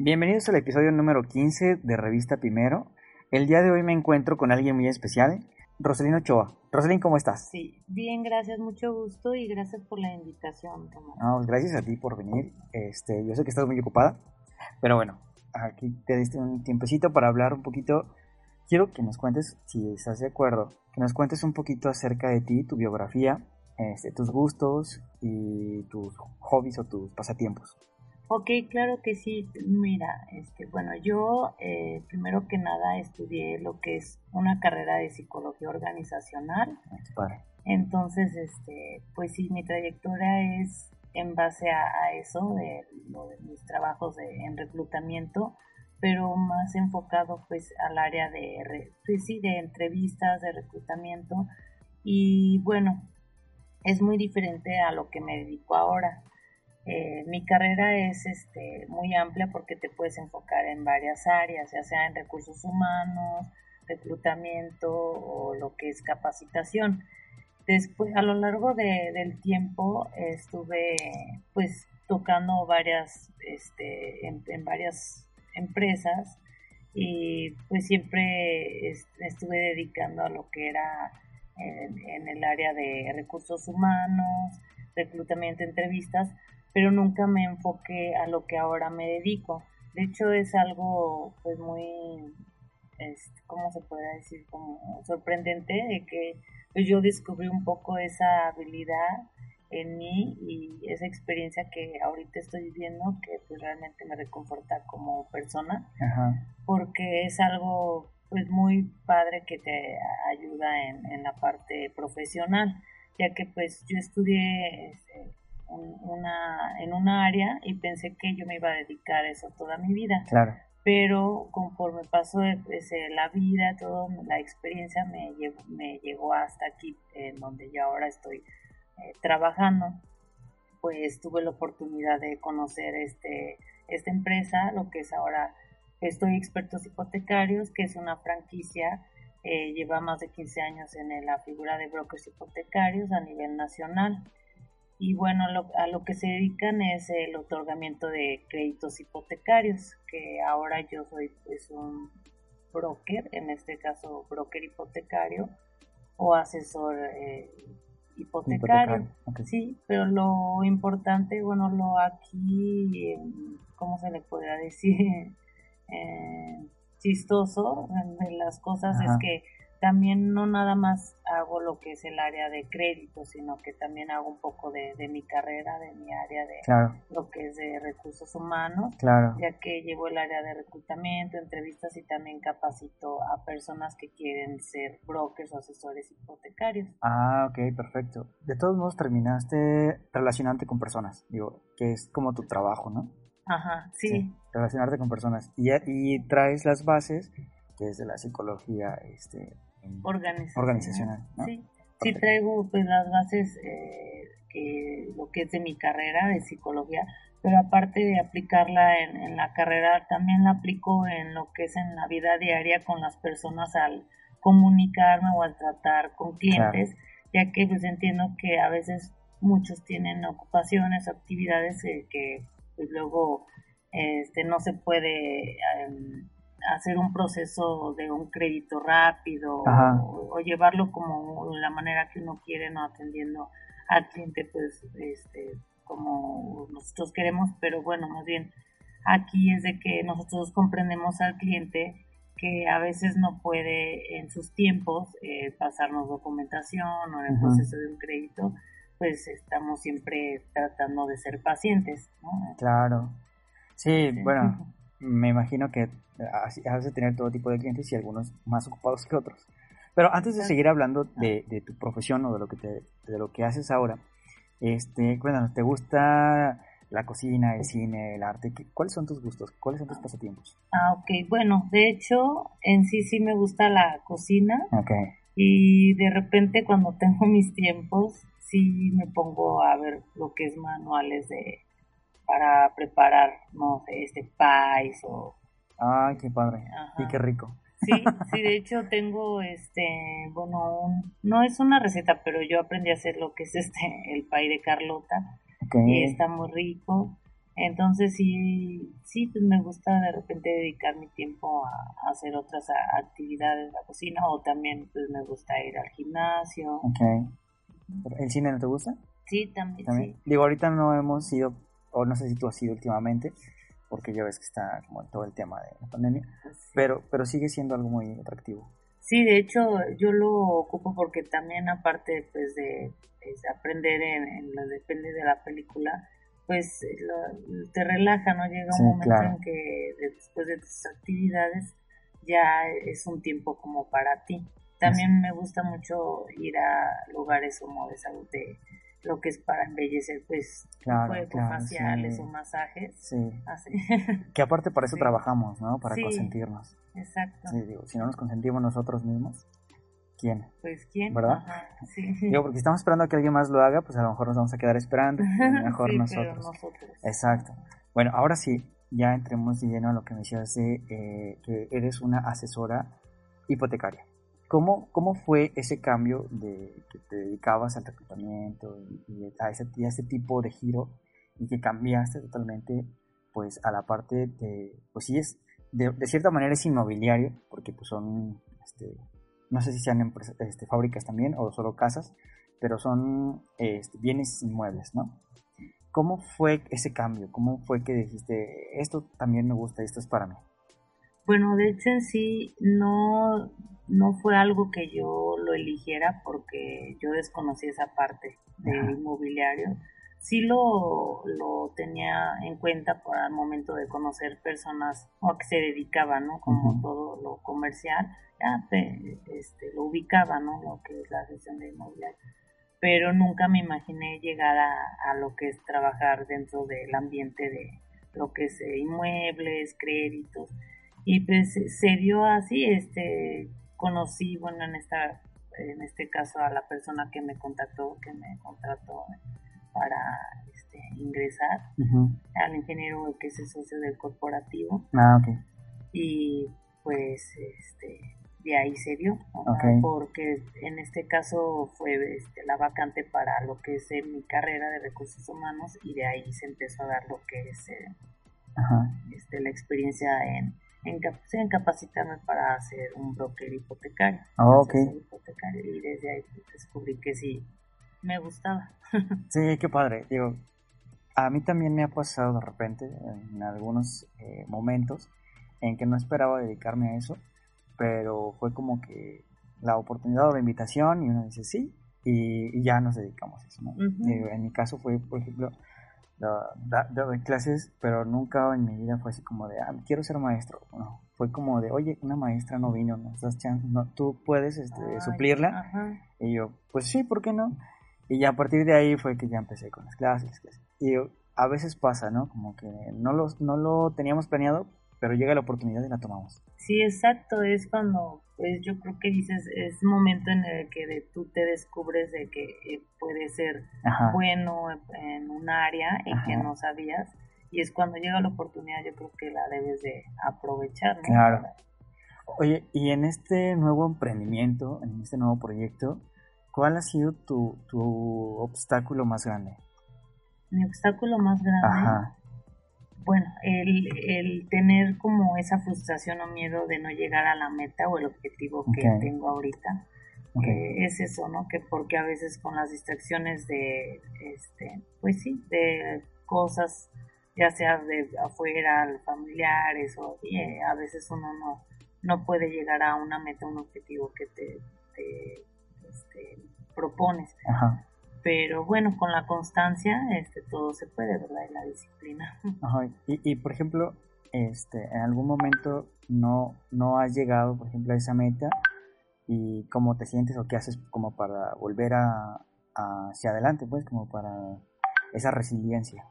Bienvenidos al episodio número 15 de Revista Primero. El día de hoy me encuentro con alguien muy especial, Roselino Ochoa. Roselín, ¿cómo estás? Sí, bien, gracias, mucho gusto y gracias por la invitación, No, gracias a ti por venir. Este, yo sé que estás muy ocupada, pero bueno, aquí te diste un tiempecito para hablar un poquito. Quiero que nos cuentes, si estás de acuerdo, que nos cuentes un poquito acerca de ti, tu biografía, este, tus gustos y tus hobbies o tus pasatiempos. Ok, claro que sí. Mira, este, bueno, yo eh, primero que nada estudié lo que es una carrera de psicología organizacional. Entonces, este, pues sí, mi trayectoria es en base a, eso, de, mis trabajos en reclutamiento, pero más enfocado pues al área de, pues sí, de entrevistas, de reclutamiento. Y bueno, es muy diferente a lo que me dedico ahora. Eh, mi carrera es este, muy amplia porque te puedes enfocar en varias áreas, ya sea en recursos humanos, reclutamiento o lo que es capacitación. Después, a lo largo del tiempo estuve pues tocando varias, este, en, varias empresas y pues siempre estuve dedicando a lo que era en el área de recursos humanos, reclutamiento, entrevistas, pero nunca me enfoqué a lo que ahora me dedico. De hecho es algo pues muy, este, ¿cómo se puede decir? Como sorprendente de que pues, yo descubrí un poco esa habilidad en mí y esa experiencia que ahorita estoy viviendo que pues realmente me reconforta como persona porque es algo pues muy padre que te ayuda en, en la parte profesional ya que pues yo estudié este, una, en una área y pensé que yo me iba a dedicar a eso toda mi vida. Claro. Pero conforme pasó pues, eh, la vida, toda la experiencia me, llevó, me llegó hasta aquí, en donde yo ahora estoy eh, trabajando. Pues tuve la oportunidad de conocer este, esta empresa, lo que es ahora Estoy Expertos Hipotecarios, que es una franquicia eh, lleva más de 15 años en la figura de brokers hipotecarios a nivel nacional y bueno, a lo que se dedican es el otorgamiento de créditos hipotecarios, que ahora yo soy pues un broker, en este caso broker hipotecario o asesor eh, hipotecario. Sí, pero lo importante, bueno, lo aquí, ¿cómo se le podría decir? eh, chistoso de las cosas es que también no nada más hago lo que es el área de crédito, sino que también hago un poco de, mi carrera, de mi área de lo que es de recursos humanos, claro. ya que llevo el área de reclutamiento, entrevistas y también capacito a personas que quieren ser brokers o asesores hipotecarios. Ah, ok, perfecto. De todos modos terminaste relacionante con personas, digo, que es como tu trabajo, ¿no? Ajá, sí. relacionarte con personas. Y, y traes las bases que es de la psicología este, organizacional. Sí, sí traigo pues las bases eh, que lo que es de mi carrera de psicología, pero aparte de aplicarla en, la carrera, también la aplico en lo que es en la vida diaria con las personas al comunicarme o al tratar con clientes, ya que pues entiendo que a veces muchos tienen ocupaciones o actividades eh, que pues luego este no se puede em, hacer un proceso de un crédito rápido o, llevarlo como la manera que uno quiere, no atendiendo al cliente, pues, este, como nosotros queremos, pero bueno, más bien aquí es de que nosotros comprendemos al cliente que a veces no puede en sus tiempos eh, pasarnos documentación o en el proceso de un crédito, pues estamos siempre tratando de ser pacientes, ¿no? Claro. Sí, bueno, me imagino que has de tener todo tipo de clientes y algunos más ocupados que otros. Pero antes de seguir hablando de, tu profesión o de lo que te, de lo que haces ahora, este, cuéntanos, ¿te gusta la cocina, el cine, el arte? ¿Cuáles son tus gustos? ¿Cuáles son tus pasatiempos? Ah, ok. Bueno, de hecho, en sí sí me gusta la cocina. Ok. Y de repente cuando tengo mis tiempos, sí me pongo a ver lo que es manuales de para preparar, no sé, este pies o Ay, qué padre. Y qué rico. Sí, sí, de hecho tengo este, bueno, no es una receta, pero yo aprendí a hacer lo que es este, el pay de Carlota. Y está muy rico. Entonces sí, sí, pues me gusta de repente dedicar mi tiempo a, hacer otras actividades en la cocina o también pues me gusta ir al gimnasio. Ok. ¿El cine no te gusta? Sí, también, Digo, ahorita no hemos ido, o no sé si tú has ido últimamente, porque ya ves que está como todo el tema de la pandemia, pues pero, pero sigue siendo algo muy atractivo. Sí, de hecho yo lo ocupo porque también aparte pues de, aprender en, lo depende de la película, pues te relaja, ¿no? Llega un momento en que después de tus actividades ya es un tiempo como para ti. También me gusta mucho ir a lugares como de salud de lo que es para embellecer, pues, claro, faciales o masajes. Sí. Así. Que aparte para eso trabajamos, ¿no? Para consentirnos. Exacto. digo, si no nos consentimos nosotros mismos, ¿quién? Pues quién. ¿Verdad? sí. Digo, porque estamos esperando a que alguien más lo haga, pues a lo mejor nos vamos a quedar esperando. Mejor nosotros. nosotros. Exacto. Bueno, ahora sí, ya entremos de lleno a lo que me decías de eh, que eres una asesora hipotecaria. ¿Cómo, ¿Cómo fue ese cambio de que te dedicabas al reclutamiento y, a, ese, a ese tipo de giro y que cambiaste totalmente pues a la parte de, pues sí es, de, cierta manera es inmobiliario, porque pues son, este, no sé si sean este, fábricas también o solo casas, pero son este, bienes inmuebles, ¿no? ¿Cómo fue ese cambio? ¿Cómo fue que dijiste, esto también me gusta, esto es para mí? Bueno, de hecho en sí no, no fue algo que yo lo eligiera porque yo desconocí esa parte del inmobiliario. Sí lo, lo tenía en cuenta para el momento de conocer personas o que se dedicaban, ¿no? Como todo lo comercial, ya este, lo ubicaba, ¿no? Lo que es la gestión de inmobiliario. Pero nunca me imaginé llegar a, a lo que es trabajar dentro del ambiente de lo que es eh, inmuebles, créditos y pues se dio así, este, conocí, bueno, en esta, en este caso a la persona que me contactó, que me contrató para este, ingresar, al ingeniero que es el socio del corporativo. Ah, ok. Y pues, este, de ahí se dio, porque en este caso fue este, la vacante para lo que es mi carrera de recursos humanos y de ahí se empezó a dar lo que es eh, este, la experiencia en en, capacitarme para hacer un broker hipotecario. Ah, y desde ahí descubrí que sí, me gustaba. sí, qué padre. Digo, a mí también me ha pasado de repente, en algunos eh, momentos, en que no esperaba dedicarme a eso, pero fue como que la oportunidad o la invitación y uno dice sí, y, ya nos dedicamos a eso. en mi caso fue, por ejemplo, doy clases, pero nunca en mi vida fue así como de, ah, quiero ser maestro. No, fue como de, oye, una maestra no vino, ¿no? no tú puedes este, suplirla. Y yo, pues sí, ¿por qué no? Y ya a partir de ahí fue que ya empecé con las clases. Y a veces pasa, ¿no? Como que no, los, no lo teníamos planeado, pero llega la oportunidad y la tomamos. Sí, exacto, es cuando pues yo creo que dices, es momento en el que de, tú te descubres de que eh, puede ser bueno en un área y que no sabías, y es cuando llega la oportunidad, yo creo que la debes de aprovechar. Claro. Oye, y en este nuevo emprendimiento, en este nuevo proyecto, ¿cuál ha sido tu, tu obstáculo más grande? Mi obstáculo más grande. Ajá bueno, el, el tener como esa frustración o miedo de no llegar a la meta o el objetivo que tengo ahorita, eh, es eso, ¿no? Que porque a veces con las distracciones de, este, pues sí, de cosas, ya sea de afuera, familiares, o eh, a veces uno no, no puede llegar a una meta, un objetivo que te, te este, propones. Ajá pero bueno, con la constancia este, todo se puede, ¿verdad? Y la disciplina. Y, y por ejemplo, este, en algún momento no, no has llegado, por ejemplo, a esa meta y cómo te sientes o qué haces como para volver a, hacia adelante, pues, como para esa resiliencia.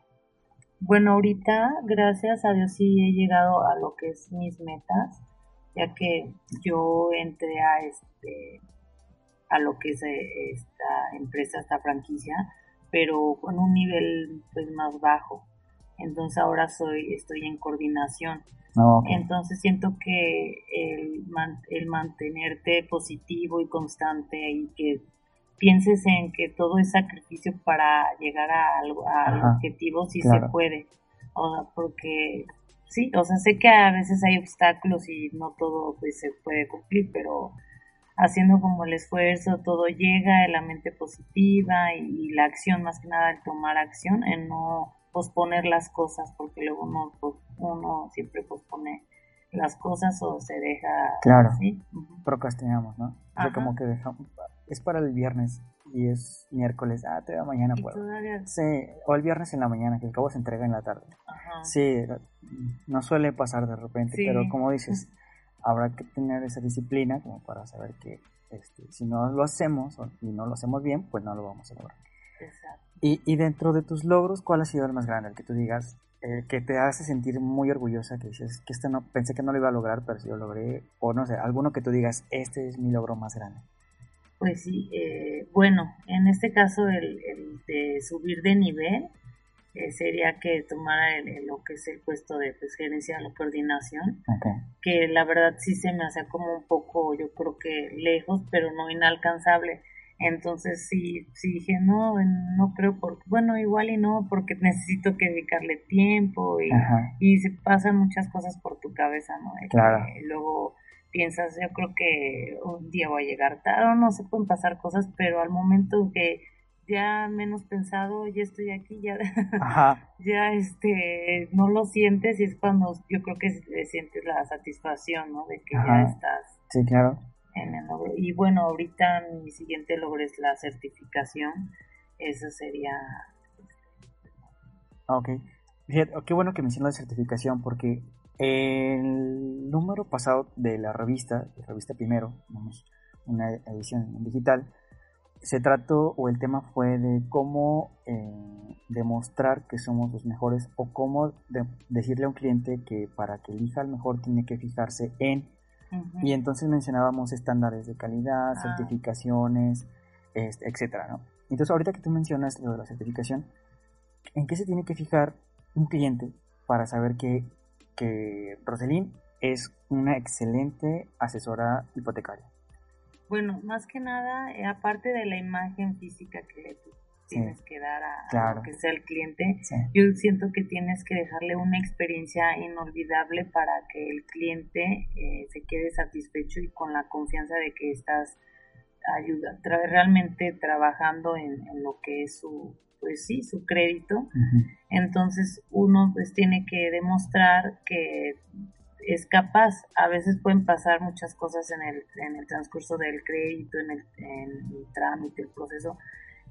Bueno, ahorita, gracias a Dios, sí he llegado a lo que es mis metas, ya que yo entré a este a lo que es eh, esta empresa, esta franquicia, pero con un nivel pues más bajo. Entonces ahora soy, estoy en coordinación. Ah, Entonces siento que el, el mantenerte positivo y constante y que pienses en que todo es sacrificio para llegar a, al objetivo, sí se puede. o sea, porque sí, o sea, sé que a veces hay obstáculos y no todo pues se puede cumplir, pero haciendo como el esfuerzo, todo llega, la mente positiva y, la acción, más que nada el tomar acción, en no posponer las cosas, porque luego uno, pues, uno siempre pospone las cosas o se deja... Claro, procrastinamos, ¿no? O sea, como que dejamos, es para el viernes y es miércoles, ah, te veo mañana, puedo. Sí, o el viernes en la mañana, que el cabo se entrega en la tarde. Ajá. Sí, no suele pasar de repente, pero como dices, habrá que tener esa disciplina como para saber que este, si no lo hacemos y no lo hacemos bien, pues no lo vamos a lograr. Exacto. Y, y dentro de tus logros, ¿cuál ha sido el más grande? El que tú digas, eh, que te hace sentir muy orgullosa, que dices, que este no, pensé que no lo iba a lograr, pero si lo logré, o no sé, alguno que tú digas, este es mi logro más grande. Pues sí, eh, bueno, en este caso el, de subir de nivel eh, sería que tomara lo que es el puesto de pues, gerencia o coordinación, que la verdad sí se me hace como un poco, yo creo que lejos, pero no inalcanzable. Entonces sí, sí dije, no, no creo, porque, bueno, igual y no, porque necesito que dedicarle tiempo y, y se pasan muchas cosas por tu cabeza, ¿no? claro. luego piensas, yo creo que un día voy a llegar tarde, no se pueden pasar cosas, pero al momento que ya menos pensado, ya estoy aquí, ya, ya este, no lo sientes y es cuando yo creo que sientes la satisfacción, ¿no? De que ya estás. Sí, claro. En el logro. Y bueno, ahorita mi siguiente logro es la certificación, eso sería... Ok, qué bueno que mencionas la certificación porque el número pasado de la revista, la revista Primero, una edición digital, se trató o el tema fue de cómo eh, demostrar que somos los mejores o cómo decirle a un cliente que para que elija el mejor tiene que fijarse en y entonces mencionábamos estándares de calidad, ah. certificaciones, este, etcétera, ¿no? Entonces ahorita que tú mencionas lo de la certificación, ¿en qué se tiene que fijar un cliente para saber que, que Roselín es una excelente asesora hipotecaria? Bueno, más que nada, eh, aparte de la imagen física que le tienes que dar a, lo que sea el cliente, yo siento que tienes que dejarle una experiencia inolvidable para que el cliente eh, se quede satisfecho y con la confianza de que estás ayuda, realmente trabajando en, lo que es su, pues sí, su crédito. Entonces uno pues tiene que demostrar que es capaz. A veces pueden pasar muchas cosas en el, en el transcurso del crédito, en el, en el trámite, el proceso,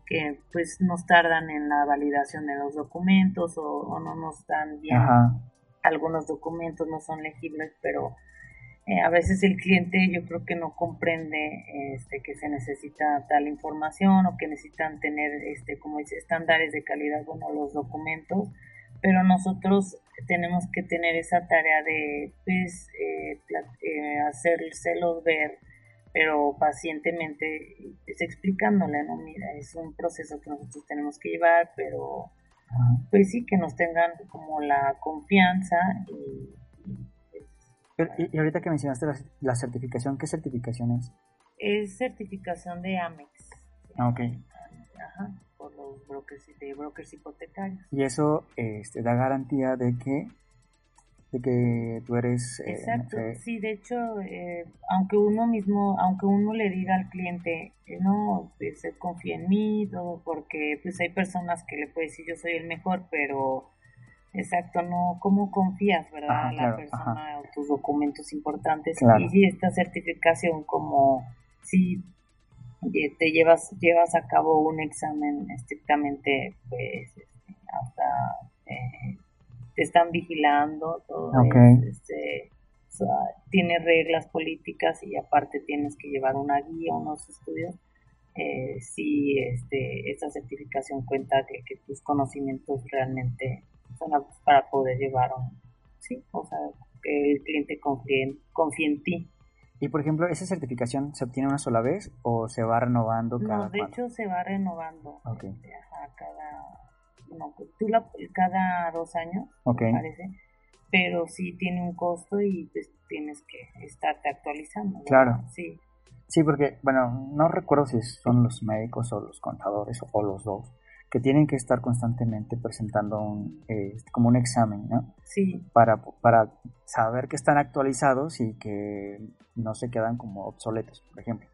que pues nos tardan en la validación de los documentos o, no nos dan bien. Algunos documentos no son legibles, pero eh, a veces el cliente yo creo que no comprende este, que se necesita tal información o que necesitan tener, este, como dice, estándares de calidad, bueno, los documentos pero nosotros tenemos que tener esa tarea de pues eh, eh, hacérselos ver pero pacientemente pues, explicándole no mira es un proceso que nosotros tenemos que llevar pero pues sí que nos tengan como la confianza y, pues, y, ahorita que mencionaste la, certificación qué certificación es es certificación de Amex. Ah, ok. Ajá brokers, de brokers hipotecarios. Y eso este, da garantía de que de que tú eres eh, exacto. sí de hecho eh, aunque uno mismo aunque uno le diga al cliente eh, no pues confía en mí todo porque pues hay personas que le pueden decir yo soy el mejor pero exacto no cómo confías verdad la persona o tus documentos importantes y si esta certificación como si te llevas llevas a cabo un examen estrictamente pues hasta eh, te están vigilando todo este, tiene reglas políticas y aparte tienes que llevar una guía unos estudios eh, si este esta certificación cuenta de que tus conocimientos realmente son para poder llevar un sí o sea que el cliente confíe, confíe en ti y por ejemplo, ¿esa certificación se obtiene una sola vez o se va renovando cada No, de hecho se va renovando. Okay. Este, cada, no, tú la, cada dos años, me parece. Pero sí tiene un costo y pues tienes que estarte actualizando. Claro. Sí. Sí, porque, bueno, no recuerdo si son los médicos o los contadores o los dos que tienen que estar constantemente presentando un, eh, como un examen, ¿no? Sí. Para, para saber que están actualizados y que no se quedan como obsoletos, por ejemplo.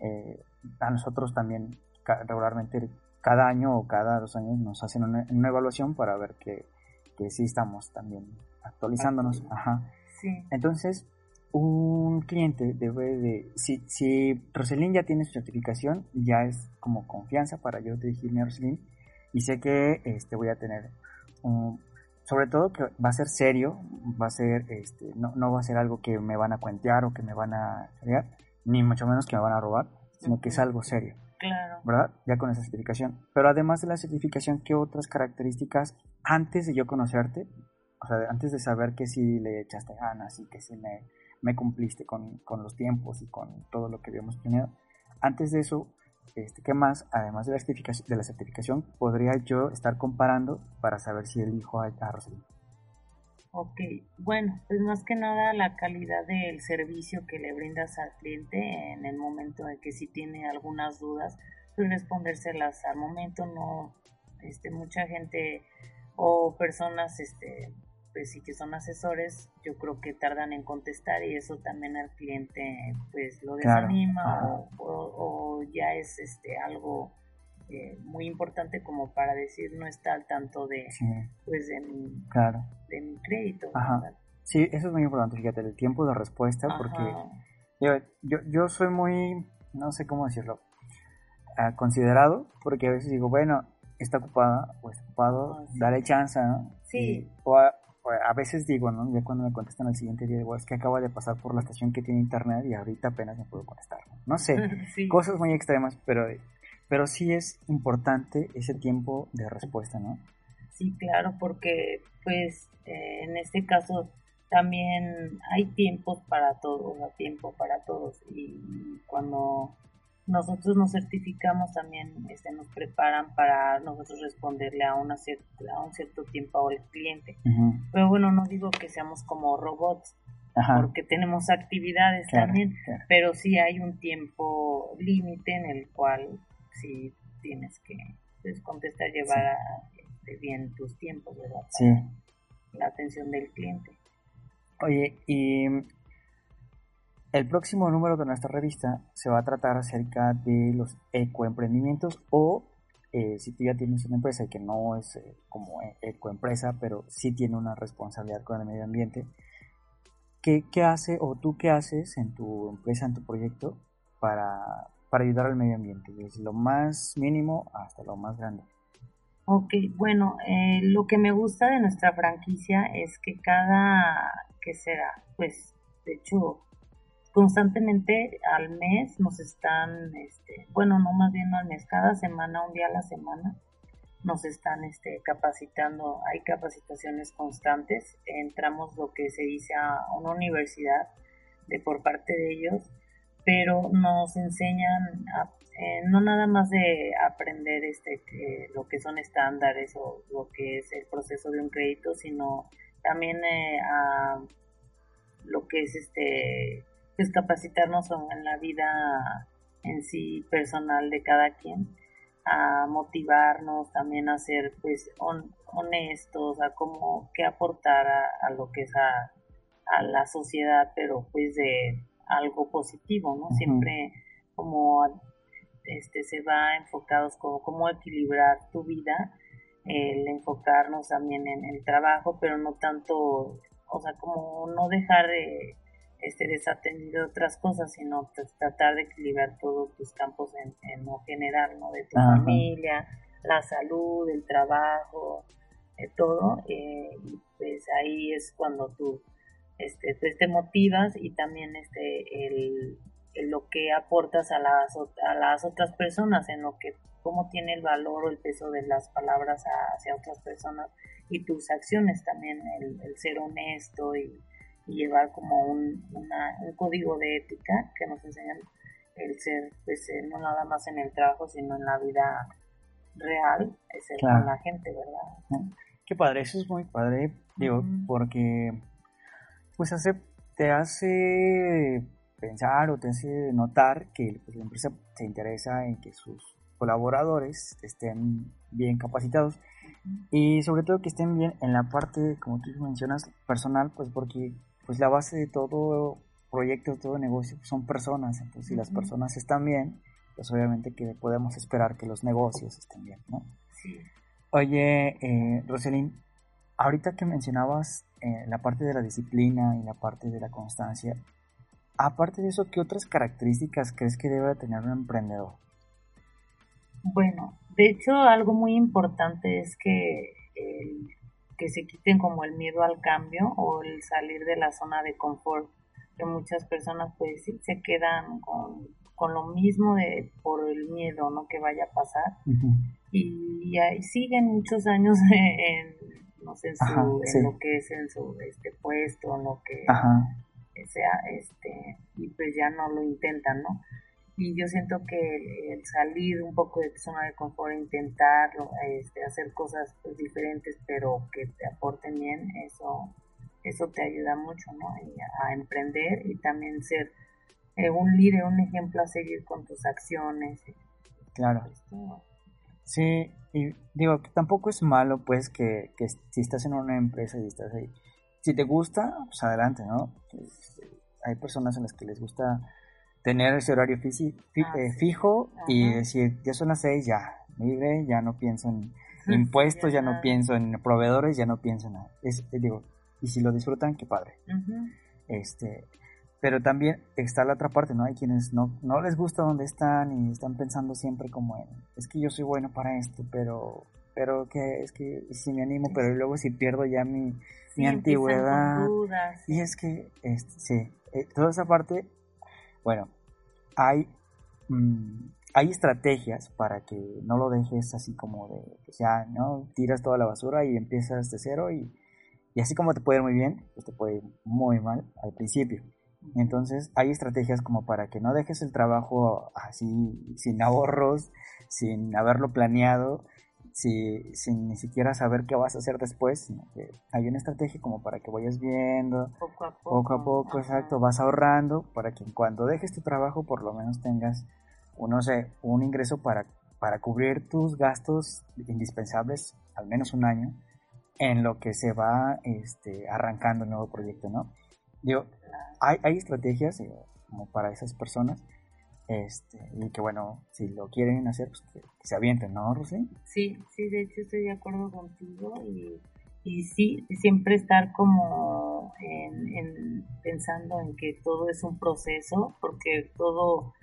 Eh, a nosotros también regularmente cada año o cada dos años nos hacen una, evaluación para ver que, que, sí estamos también actualizándonos. Ajá. Sí. Entonces, un cliente debe de, si, si Roselín ya tiene su certificación, ya es como confianza para yo dirigirme a Roselín y sé que este, voy a tener, sobre todo que va a ser serio, va a ser, este, no, no va a ser algo que me van a cuentear o que me van a ni mucho menos que me van a robar, sino que es algo serio. Claro. ¿Verdad? Ya con esa certificación. Pero además de la certificación, ¿qué otras características antes de yo conocerte? O sea, antes de saber que sí le echaste ganas y que sí me me cumpliste con, los tiempos y con todo lo que habíamos planeado. Antes de eso, este, ¿qué más? Además de la, certificación, de la certificación, podría yo estar comparando para saber si elijo a, a Ok, bueno, pues más que nada la calidad del servicio que le brindas al cliente en el momento en que si tiene algunas dudas, pues respondérselas al momento, no, este, mucha gente o personas, este, pues sí que son asesores, yo creo que tardan en contestar y eso también al cliente pues lo desanima o, ya es este algo eh, muy importante como para decir no está al tanto de pues de mi, claro. de mi crédito. Sí, eso es muy importante, fíjate, el tiempo de respuesta, porque yo, yo, yo soy muy, no sé cómo decirlo, ah, considerado, porque a veces digo, bueno, está ocupada o está ocupado, ah, dale chance, ¿no? Sí. o, a veces digo, ¿no? Ya cuando me contestan al siguiente día, digo, es que acaba de pasar por la estación que tiene internet y ahorita apenas me puedo contestar. No sé, cosas muy extremas, pero, pero sí es importante ese tiempo de respuesta, ¿no? Sí, claro, porque pues eh, en este caso también hay tiempos para todos, hay tiempo para todos y cuando nosotros nos certificamos también, este, nos preparan para nosotros responderle a, una a un cierto tiempo al cliente. Pero bueno, no digo que seamos como robots, porque tenemos actividades también, pero sí hay un tiempo límite en el cual sí tienes que pues, contestar, llevar a, este, bien tus tiempos, ¿verdad? sí. La atención del cliente. Oye, y el próximo número de nuestra revista se va a tratar acerca de los ecoemprendimientos o eh, si tú ya tienes una empresa y que no es eh, como e, ecoempresa, pero sí tiene una responsabilidad con el medio ambiente, ¿qué, hace o tú qué haces en tu empresa, en tu proyecto para, para ayudar al medio ambiente? Desde lo más mínimo hasta lo más grande. Ok, bueno, eh, lo que me gusta de nuestra franquicia es que cada, ¿qué será? Pues, de hecho, constantemente al mes nos están, este, bueno, no más bien al mes, cada semana, un día a la semana, nos están este, capacitando, hay capacitaciones constantes, entramos lo que se dice a una universidad de por parte de ellos, pero nos enseñan eh, no nada más de aprender este lo que son estándares o lo que es el proceso de un crédito, sino también eh, a lo que es este pues capacitarnos en la vida en sí personal de cada quien, a motivarnos también a ser pues honestos, a cómo qué aportar a, lo que es a, a, la sociedad, pero pues de algo positivo, ¿no? Siempre como este se va enfocados como cómo equilibrar tu vida, el enfocarnos también en el trabajo, pero no tanto, o sea, como no dejar de este, desatendido otras cosas, sino tratar de equilibrar todos tus campos en, en lo general, ¿no? De tu familia, la salud, el trabajo, de todo, eh, y pues ahí es cuando tú este, pues te motivas y también este, el, lo que aportas a las, a las otras personas, en lo que cómo tiene el valor o el peso de las palabras hacia otras personas y tus acciones también, el, el ser honesto y llevar como un, un código de ética que nos enseñan el ser, pues, eh, no nada más en el trabajo, sino en la vida real, es ser con la gente, ¿verdad? Qué padre, eso es muy padre, digo, porque pues hace, te hace pensar o te hace notar que pues, la empresa se interesa en que sus colaboradores estén bien capacitados y sobre todo que estén bien en la parte, como tú mencionas, personal, pues porque pues la base de todo proyecto, todo negocio son personas, entonces si las personas están bien, pues obviamente que podemos esperar que los negocios estén bien, ¿no? Sí. Oye, eh, Roselín, ahorita que mencionabas eh, la parte de la disciplina y la parte de la constancia, aparte de eso, ¿qué otras características crees que debe tener un emprendedor? Bueno, de hecho, algo muy importante es que, que se quiten como el miedo al cambio o el salir de la zona de confort, que muchas personas pues sí se quedan con, lo mismo de por el miedo no que vaya a pasar. Y, ahí siguen muchos años en, no sé, en, lo que es en su este puesto, en lo que sea, este, y pues ya no lo intentan, ¿no? Y yo siento que el, salir un poco de tu zona de confort, intentar este, hacer cosas pues, diferentes pero que te aporten bien, eso, eso te ayuda mucho ¿no? a, emprender y también ser eh, un líder, un ejemplo a seguir con tus acciones. Claro. Sí, y digo que tampoco es malo pues que, que si estás en una empresa y estás ahí, si te gusta, pues adelante, ¿no? Este, hay personas en las que les gusta tener ese horario ah, eh, fijo y decir, ya son las seis, ya, libre, ya no pienso en impuestos, ya no pienso en proveedores, ya no pienso en nada. Es, eh, digo, y si lo disfrutan, qué padre. Este, pero también está la otra parte, ¿no? Hay quienes no, no les gusta donde están y están pensando siempre como en, es que yo soy bueno para esto, pero, pero que es que si me animo, pero luego si pierdo ya mi, mi antigüedad. Y es que, este, sí, eh, toda esa parte bueno, hay, mm, hay estrategias para que no lo dejes así como de, que ya, ¿no? Tiras toda la basura y empiezas de cero y, y así como te puede ir muy bien, pues te puede ir muy mal al principio. Entonces hay estrategias como para que no dejes el trabajo así sin ahorros, sin haberlo planeado si, sin ni siquiera saber qué vas a hacer después, sino que hay una estrategia como para que vayas viendo, poco a poco, poco, a poco exacto, vas ahorrando para que cuando dejes tu trabajo por lo menos tengas, sé, un ingreso para, para cubrir tus gastos indispensables al menos un año en lo que se va este, arrancando el nuevo proyecto, ¿no? Digo, hay, hay estrategias eh, como para esas personas este, y que bueno, si lo quieren hacer, pues que, se avienten, ¿no, Rosy? Sí, sí, de hecho estoy de acuerdo contigo y, y sí, siempre estar como en, pensando en que todo es un proceso, porque todo,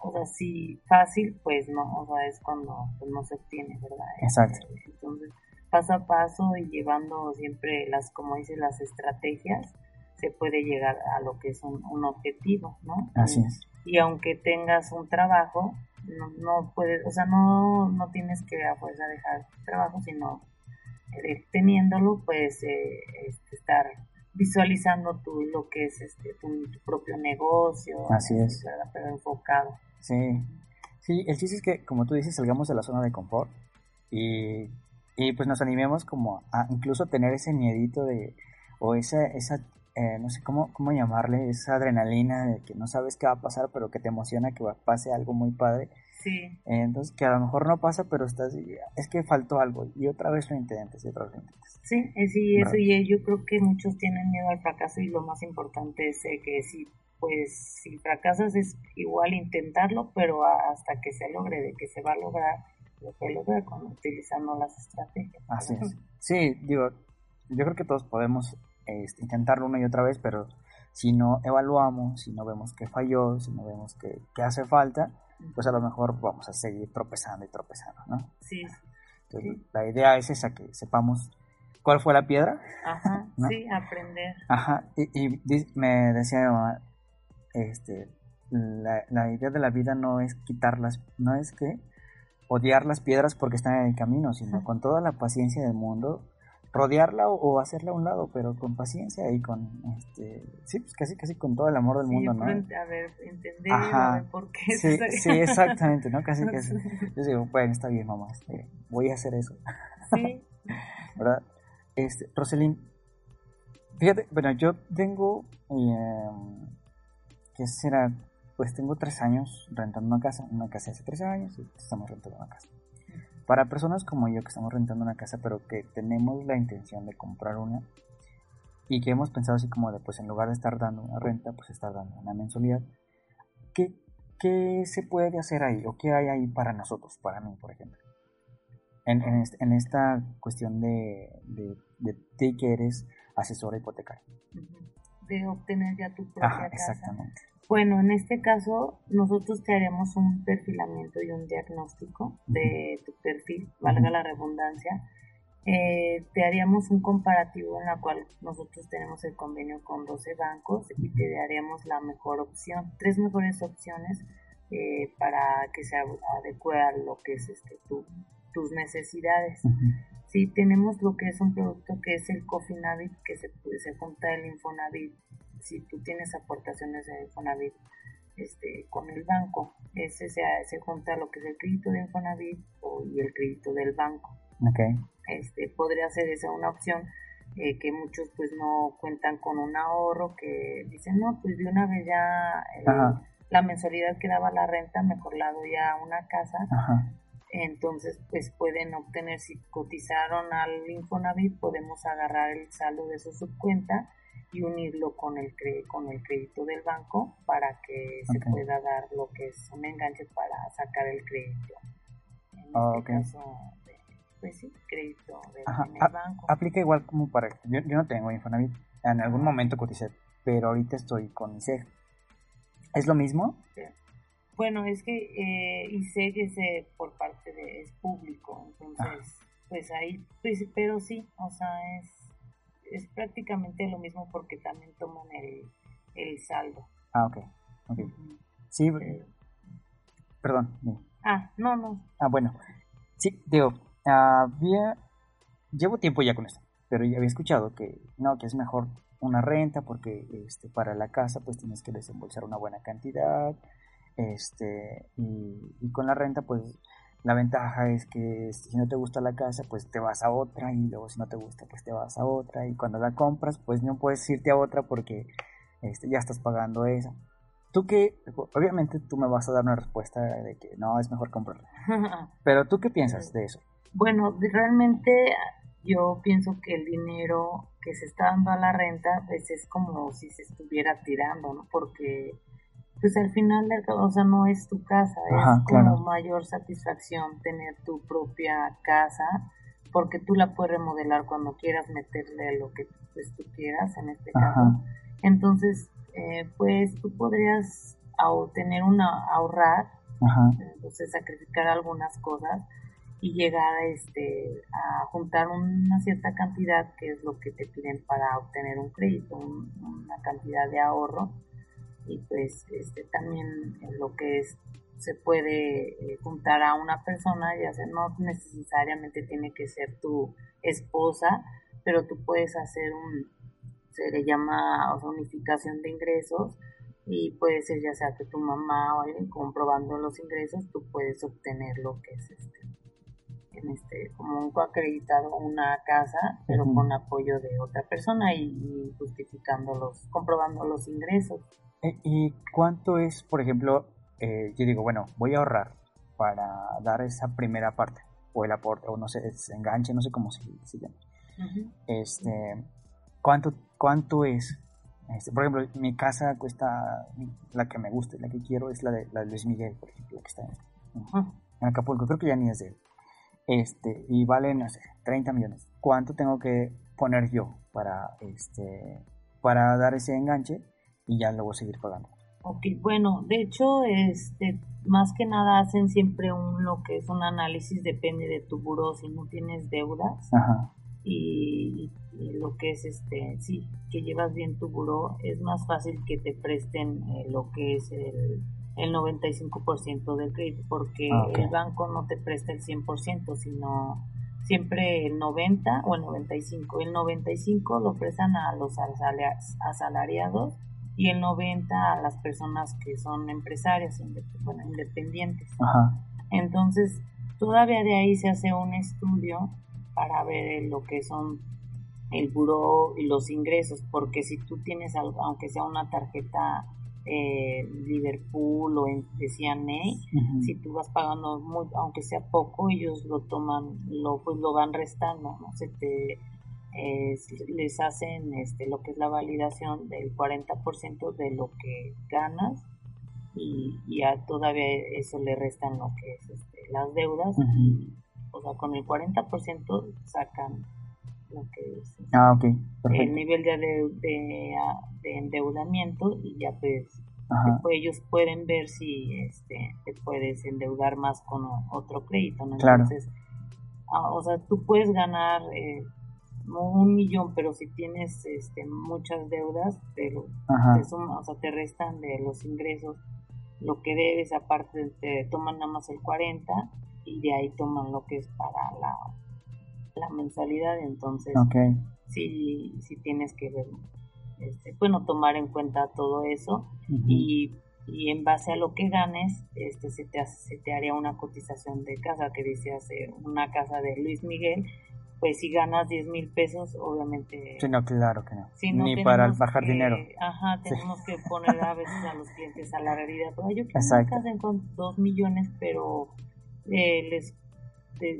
o sea, si fácil, pues no, o sea, es cuando pues, no se obtiene, ¿verdad? Exacto. Entonces, paso a paso y llevando siempre las, como dices, las estrategias, se puede llegar a lo que es un, un objetivo, ¿no? Así es y aunque tengas un trabajo, no, no puedes, o sea, no, no tienes que a fuerza dejar el trabajo, sino eh, teniéndolo, pues eh, este, estar visualizando tú lo que es este tu, propio negocio, así es, pero enfocado. Sí, sí, el chiste es que, como tú dices, salgamos de la zona de confort y, y pues nos animemos como a incluso tener ese miedito de, o esa, esa eh, no sé cómo, cómo llamarle, esa adrenalina de que no sabes qué va a pasar, pero que te emociona que pase algo muy padre. Sí. entonces, que a lo mejor no pasa, pero estás, es que faltó algo, y otra vez lo intentes, y otra vez lo intentes. Sí, sí, eso, y yo creo que muchos tienen miedo al fracaso, y lo más importante es eh, que si, pues, si fracasas es igual intentarlo, pero hasta que se logre, de que se va a lograr, lo se logra con, utilizando las estrategias. Así es. Sí, digo, yo creo que todos podemos este, intentarlo una y otra vez, pero si no evaluamos, si no vemos que falló, si no vemos que, hace falta, pues a lo mejor vamos a seguir tropezando y tropezando, ¿no? Sí. La idea es esa, que sepamos cuál fue la piedra. Ajá, sí, aprender. Ajá, y, me decía mi mamá, este, la, la, idea de la vida no es quitarlas, no es que odiar las piedras porque están en el camino, sino con toda la paciencia del mundo, rodearla o, hacerla a un lado, pero con paciencia y con, este, sí, pues casi, casi con todo el amor del mundo, ¿no? A ver, entender, a ver por qué. Sí, sí, exactamente, ¿no? Casi, casi. Yo digo, bueno, está bien, mamá, este, voy a hacer eso. Sí. ¿Verdad? Este, Roselín, fíjate, bueno, yo tengo, eh, ¿qué será? pues tengo tres años rentando una casa, una casa hace tres años y estamos rentando una casa. Para personas como yo que estamos rentando una casa, pero que tenemos la intención de comprar una y que hemos pensado así como de, pues en lugar de estar dando una renta, pues estar dando una mensualidad, ¿qué, qué se puede hacer ahí o qué hay ahí para nosotros, para mí, por ejemplo? En, en, esta cuestión de, de, de ti que eres asesora hipotecaria. De obtener ya tu propia Ajá, Exactamente. Bueno, en este caso nosotros te haremos un perfilamiento y un diagnóstico de tu perfil, valga la redundancia. Eh, te haríamos un comparativo en la cual nosotros tenemos el convenio con 12 bancos y te daríamos la mejor opción, tres mejores opciones eh, para que se adecue a lo que es este, tu, tus necesidades. Si tenemos lo que es un producto que es el Cofinavit, que se, se junta el Infonavit si tú tienes aportaciones de Infonavit este, con el banco, ese se, se junta lo que es el crédito de Infonavit y el crédito del banco. Okay. Este, podría ser esa una opción eh, que muchos pues no cuentan con un ahorro, que dicen, no, pues de una vez ya eh, la mensualidad que daba la renta, mejor la doy a una casa. Entonces, pues pueden obtener, si cotizaron al Infonavit, podemos agarrar el saldo de su subcuenta y unirlo con el, con el crédito del banco para que se pueda dar lo que es un enganche para sacar el crédito. En este ah, caso, pues sí, crédito del banco. Aplica igual como para... Yo, yo no tengo Infonavit, en algún momento coticé, pero ahorita estoy con ISEG. ¿Es lo mismo? Bueno, es que eh, ISEG es eh, por parte de... es público, entonces, pues ahí, pues, pero sí, o sea, es es prácticamente lo mismo porque también toman el, el saldo. Ah, ok. okay. Sí, perdón. Ah, no, no. Ah, bueno. Sí, digo, había... Llevo tiempo ya con esto, pero ya había escuchado que no, que es mejor una renta porque este, para la casa pues tienes que desembolsar una buena cantidad este y, y con la renta pues la ventaja es que si no te gusta la casa, pues te vas a otra y luego si no te gusta, pues te vas a otra y cuando la compras, pues no puedes irte a otra porque este, ya estás pagando esa. Tú que, obviamente tú me vas a dar una respuesta de que no, es mejor comprarla. Pero tú qué piensas de eso? Bueno, realmente yo pienso que el dinero que se está dando a la renta, pues es como si se estuviera tirando, ¿no? Porque pues al final o sea, no es tu casa, es como mayor satisfacción tener tu propia casa, porque tú la puedes remodelar cuando quieras meterle lo que pues, tú quieras, en este caso. Entonces, eh, pues tú podrías tener una, ahorrar, entonces sacrificar algunas cosas y llegar este, a juntar una cierta cantidad que es lo que te piden para obtener un crédito, una cantidad de ahorro y pues este también lo que es se puede eh, juntar a una persona, ya sea no necesariamente tiene que ser tu esposa, pero tú puedes hacer un, se le llama unificación de ingresos y puede ser ya sea que tu mamá o alguien comprobando los ingresos, tú puedes obtener lo que es este, en este, como un coacreditado una casa, pero con apoyo de otra persona y, y justificando los, comprobando los ingresos. Eh, ¿Y cuánto es, por ejemplo, eh, yo digo, bueno, voy a ahorrar para dar esa primera parte, o el aporte, o no sé, ese enganche, no sé cómo se, llama. Este, ¿cuánto, ¿Cuánto es? Este, por ejemplo, mi casa cuesta, la que me gusta, la que quiero, es la de, la de Luis Miguel, por ejemplo, que está en, Acapulco, creo que ya ni es de él. Este, y vale, no sé, 30 millones. ¿Cuánto tengo que poner yo para, este, para dar ese enganche? Y ya luego seguir pagando. Ok, bueno, de hecho, este, más que nada hacen siempre un, lo que es un análisis, depende de tu buró, si no tienes deudas. Y, lo que es, este, sí, que llevas bien tu buró, es más fácil que te presten eh, lo que es el, el 95% del crédito, porque ah, el banco no te presta el 100%, sino siempre el 90 o el 95. El 95 lo prestan a los asalariados y el 90 a las personas que son empresarias, bueno, independientes. Entonces, todavía de ahí se hace un estudio para ver lo que son el buró y los ingresos, porque si tú tienes algo, aunque sea una tarjeta eh, Liverpool o en, decían si tú vas pagando muy, aunque sea poco, ellos lo toman, lo pues lo van restando, ¿no? Se te les hacen este lo que es la validación del 40% de lo que ganas y, ya todavía eso le restan lo que es este, las deudas. O sea con el 40% sacan lo que es este, ah, el nivel de, de, de, endeudamiento y ya pues Después ellos pueden ver si este, te puedes endeudar más con otro crédito, ¿no? Entonces, ah, o sea, tú puedes ganar eh, un millón, pero si tienes este, muchas deudas, te, lo, te, o sea, te restan de los ingresos lo que debes, aparte te toman nada más el 40 y de ahí toman lo que es para la, la mensualidad, entonces sí, sí tienes que ver, este, bueno, tomar en cuenta todo eso y, y, en base a lo que ganes, este, se, te se te haría una cotización de casa, que dice hacer una casa de Luis Miguel, pues si ganas 10 mil pesos, obviamente... Sí, no, claro que no. Ni para bajar dinero. Ajá, tenemos que poner a veces a los clientes a la realidad. yo quiero que con 2 millones, pero eh, les...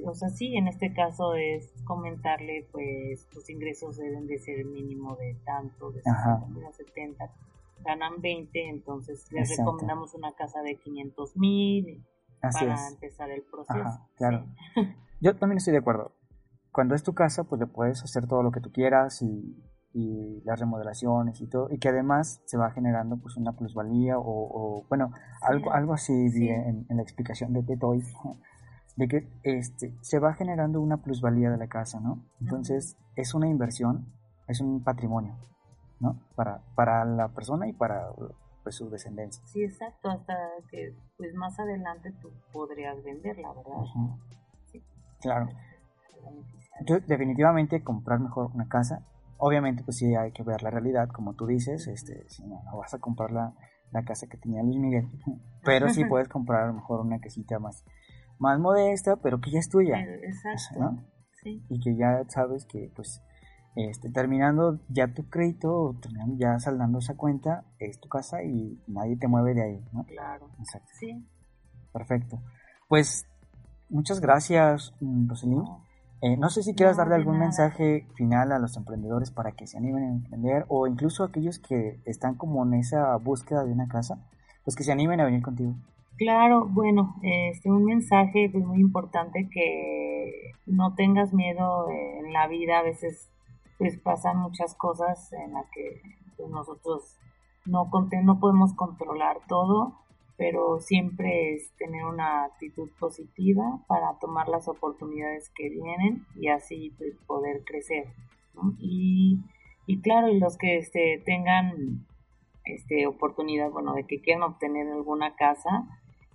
o sea, sí, en este caso es comentarle, pues, tus ingresos deben de ser mínimo de tanto, de 70. Ganan 20, entonces les recomendamos una casa de 500 mil para empezar el proceso. claro. Yo también estoy de acuerdo cuando es tu casa, pues le puedes hacer todo lo que tú quieras y, las remodelaciones y todo, y que además se va generando pues una plusvalía o, bueno, algo, algo así en, la explicación de Tetoy, de que este, se va generando una plusvalía de la casa, ¿no? Entonces es una inversión, es un patrimonio, ¿no? Para, para la persona y para pues, su descendencia. Sí, exacto, hasta que pues más adelante tú podrías venderla, ¿verdad? sí. Claro. Entonces, definitivamente comprar mejor una casa. Obviamente, pues sí hay que ver la realidad, como tú dices, este, si no, no vas a comprar la, casa que tenía Luis Miguel, pero sí puedes comprar a lo mejor una casita más, más modesta, pero que ya es tuya. Exacto. Y que ya sabes que, pues, este, terminando ya tu crédito, terminando ya saldando esa cuenta, es tu casa y nadie te mueve de ahí, ¿no? Claro. Exacto. Sí. Perfecto. Pues, muchas gracias, Roselín. Eh, no sé si quieras darle algún mensaje final a los emprendedores para que se animen a emprender o incluso a aquellos que están como en esa búsqueda de una casa, pues que se animen a venir contigo. Claro, bueno, este un mensaje pues, muy importante que no tengas miedo en la vida, a veces pues pasan muchas cosas en las que pues, nosotros no, no podemos controlar todo pero siempre es tener una actitud positiva para tomar las oportunidades que vienen y así pues, poder crecer. Y, y, claro, y los que este, tengan este, oportunidad, bueno, de que quieran obtener alguna casa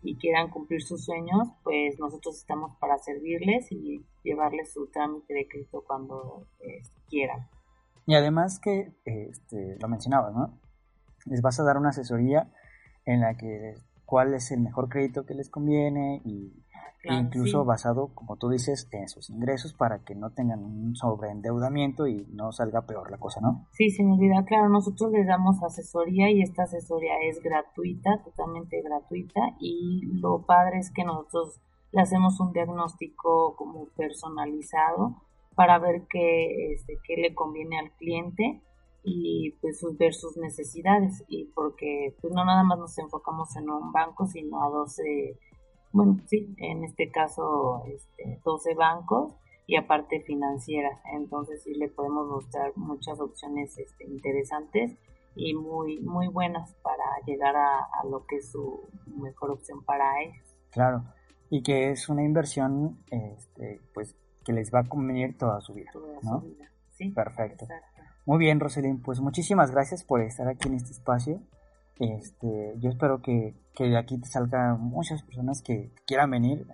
y quieran cumplir sus sueños, pues nosotros estamos para servirles y llevarles su trámite de crédito cuando este, quieran. Y además que, este, lo mencionaba, ¿no? Les vas a dar una asesoría en la que cuál es el mejor crédito que les conviene y incluso basado, como tú dices, en sus ingresos para que no tengan un sobreendeudamiento y no salga peor la cosa, ¿no? Sí, sin olvidar, claro, nosotros les damos asesoría y esta asesoría es gratuita, totalmente gratuita y lo padre es que nosotros le hacemos un diagnóstico como personalizado para ver qué, este, qué le conviene al cliente y pues ver sus necesidades y porque pues no nada más nos enfocamos en un banco sino a 12 bueno sí en este caso este, 12 bancos y aparte financieras. Entonces sí le podemos mostrar muchas opciones este, interesantes y muy muy buenas para llegar a, lo que es su mejor opción para ellos. Claro y que es una inversión este, pues que les va a convenir toda su vida ¿no? sí perfecto muy bien, Roselín, pues muchísimas gracias por estar aquí en este espacio. Este, yo espero que, de aquí te salgan muchas personas que quieran venir.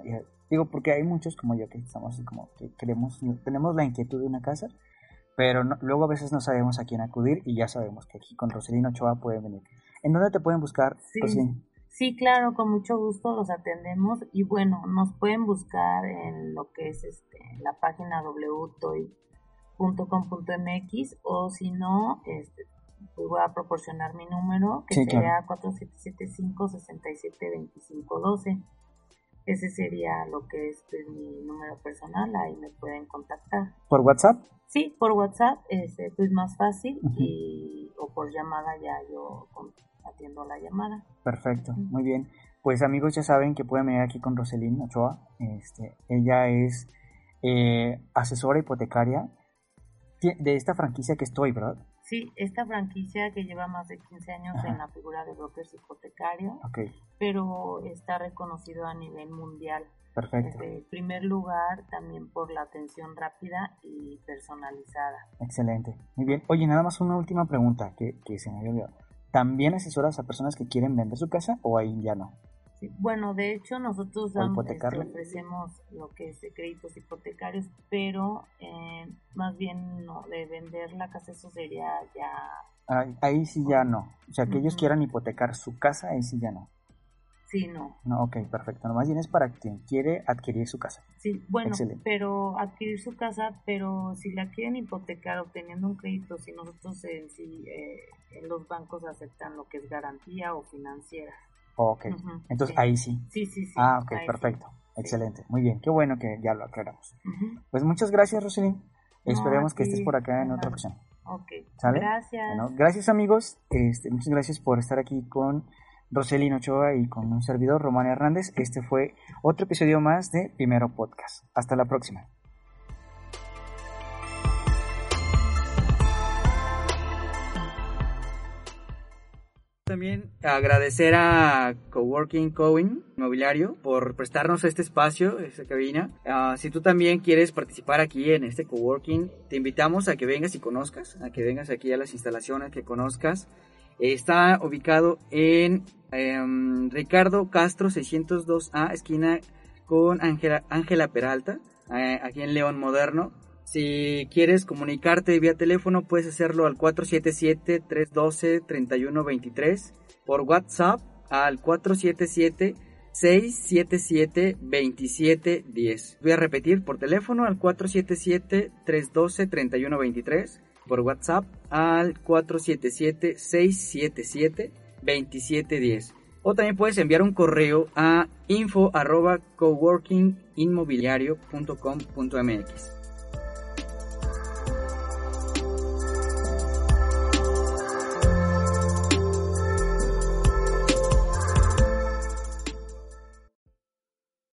Digo, porque hay muchos como yo que estamos así como que queremos, tenemos la inquietud de una casa, pero luego a veces no sabemos a quién acudir y ya sabemos que aquí con Roselín Ochoa pueden venir. ¿En dónde te pueden buscar, sí. Sí, claro, con mucho gusto los atendemos y bueno, nos pueden buscar en lo que es este, la página www.toy.com.mx o si no, este, pues voy a proporcionar mi número, que sería 4775-672512. Ese sería lo que es pues, mi número personal, ahí me pueden contactar. ¿Por WhatsApp? Sí, por WhatsApp, este, pues más fácil, y, o por llamada ya yo atiendo la llamada. Perfecto, muy bien. Pues amigos ya saben que pueden venir aquí con Roselín Ochoa. Este, ella es eh, asesora hipotecaria de esta franquicia que estoy, ¿verdad? Sí, esta franquicia que lleva más de 15 años en la figura de brokers hipotecario, pero está reconocido a nivel mundial. Perfecto. En primer lugar, también por la atención rápida y personalizada. Excelente. Muy bien. Oye, nada más una última pregunta que, que se me había olvidado. ¿También asesoras a personas que quieren vender su casa o ahí ya no? Bueno, de hecho nosotros damos, este, ofrecemos lo que es de créditos hipotecarios, pero eh, más bien no, de vender la casa eso sería ya... Ahí, sí ya no. O sea, que ellos quieran hipotecar su casa, ahí sí ya no. Sí, no. No, ok, perfecto. Más bien es para quien quiere adquirir su casa. Sí, bueno, pero adquirir su casa, pero si la quieren hipotecar obteniendo un crédito, si nosotros en sí, eh, en los bancos aceptan lo que es garantía o financiera. Ok, entonces ahí sí. Sí, sí, sí. Ah, ok, perfecto. Excelente, muy bien, qué bueno que ya lo aclaramos. Pues muchas gracias, Roselín. Esperemos que estés por acá en otra ocasión. Ok, gracias. gracias amigos, este, muchas gracias por estar aquí con Roselín Ochoa y con un servidor, Román Hernández. Este fue otro episodio más de Primero Podcast. Hasta la próxima. Agradecer a Coworking Coin Inmobiliario por prestarnos este espacio, esta cabina. Ah, si tú también quieres participar aquí en este coworking, te invitamos a que vengas y conozcas, a que vengas aquí a las instalaciones, que conozcas. Está ubicado en em, Ricardo Castro 602A, esquina con Ángela Peralta, eh, aquí en León Moderno. Si quieres comunicarte vía teléfono, puedes hacerlo al 477-312-3123, por WhatsApp al 477-677-2710. Voy a repetir por teléfono al 477-312-3123, por WhatsApp al 477-677-2710. O también puedes enviar un correo a info arroba coworkinginmobiliario.com.mx.